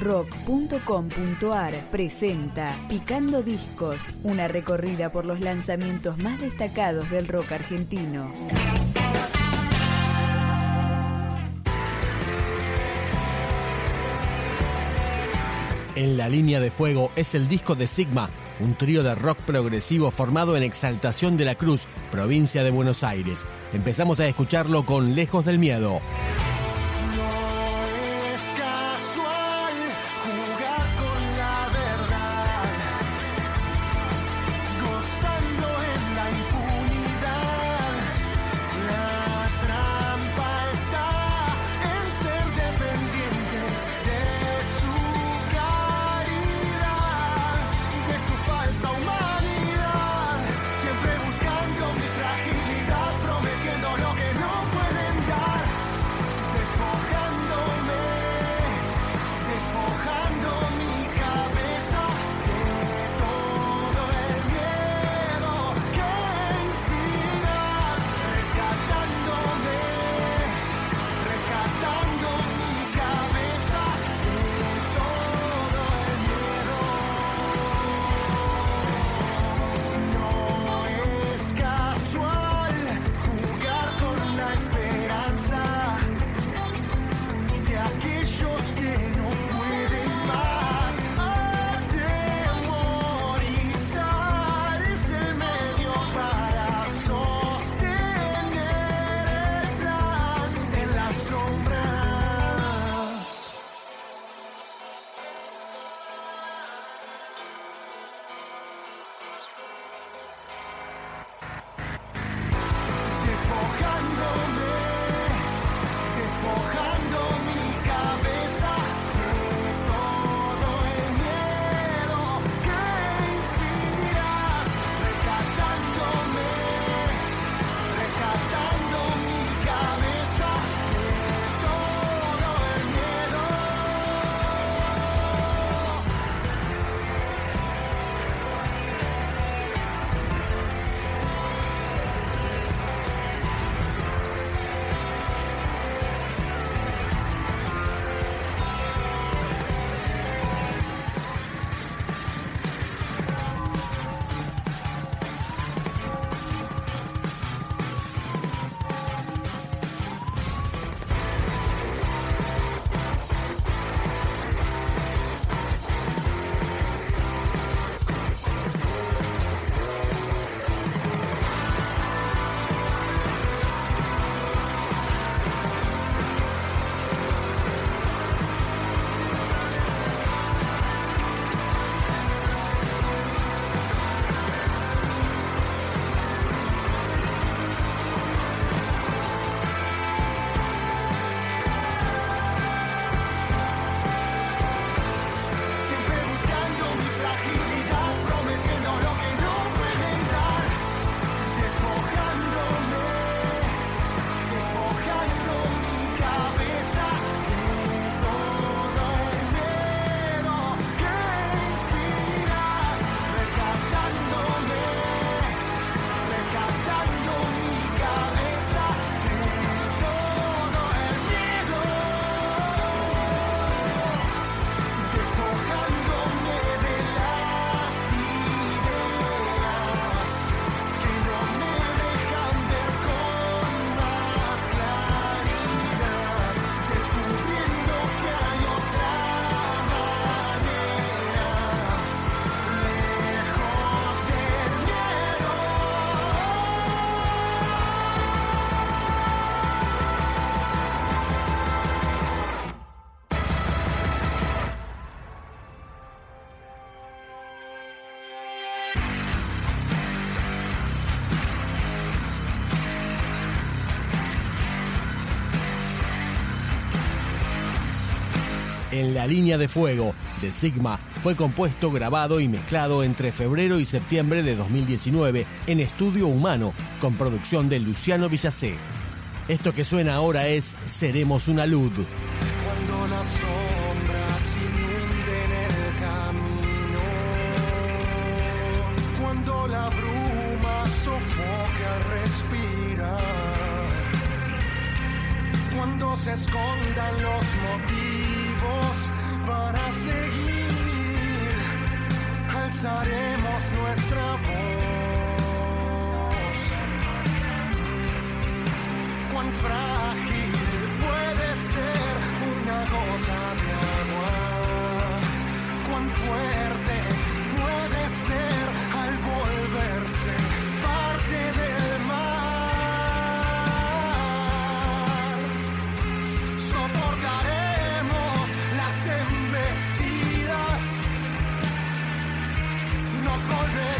rock.com.ar presenta Picando Discos, una recorrida por los lanzamientos más destacados del rock argentino. En la línea de fuego es el disco de Sigma, un trío de rock progresivo formado en Exaltación de la Cruz, provincia de Buenos Aires. Empezamos a escucharlo con Lejos del Miedo. En la línea de fuego de Sigma fue compuesto, grabado y mezclado entre febrero y septiembre de 2019 en Estudio Humano, con producción de Luciano Villacé. Esto que suena ahora es Seremos una luz. Cuando las sombras inunden el camino, cuando la bruma sofoque al respirar, cuando se escondan los motivos para seguir, alzaremos nuestra voz. Cuán children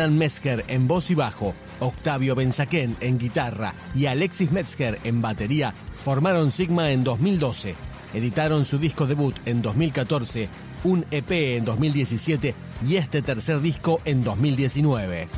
Alan Metzger en voz y bajo, Octavio Benzaquén en guitarra y Alexis Metzger en batería formaron Sigma en 2012. Editaron su disco debut en 2014, un EP en 2017 y este tercer disco en 2019.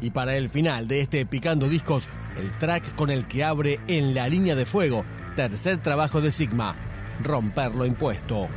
Y para el final de este Picando Discos, el track con el que abre En la línea de fuego, tercer trabajo de Sigma, Romper lo impuesto.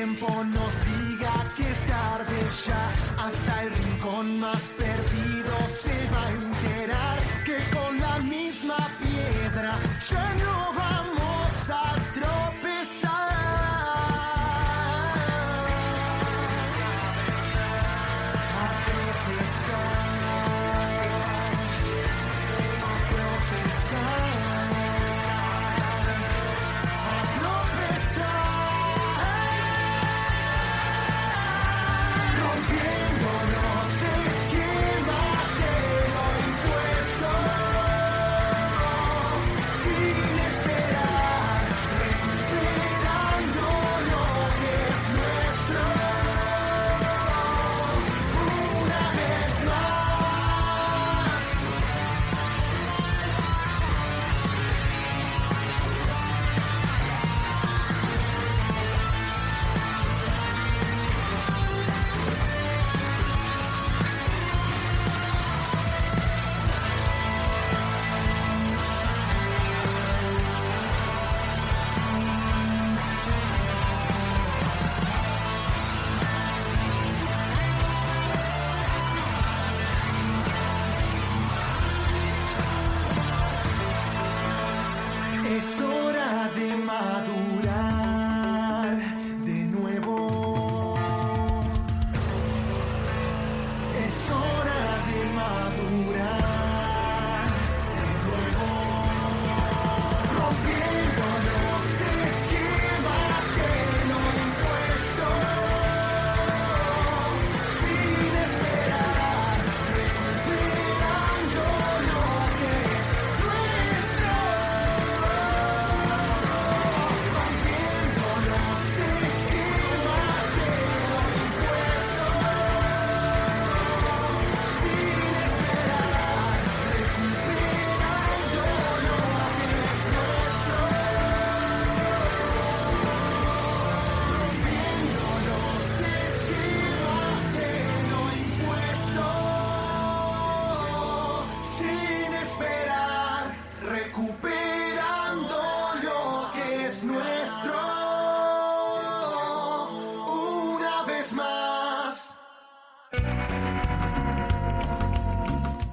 Tiempo nos diga que es tarde ya, hasta el rincón más perdido Es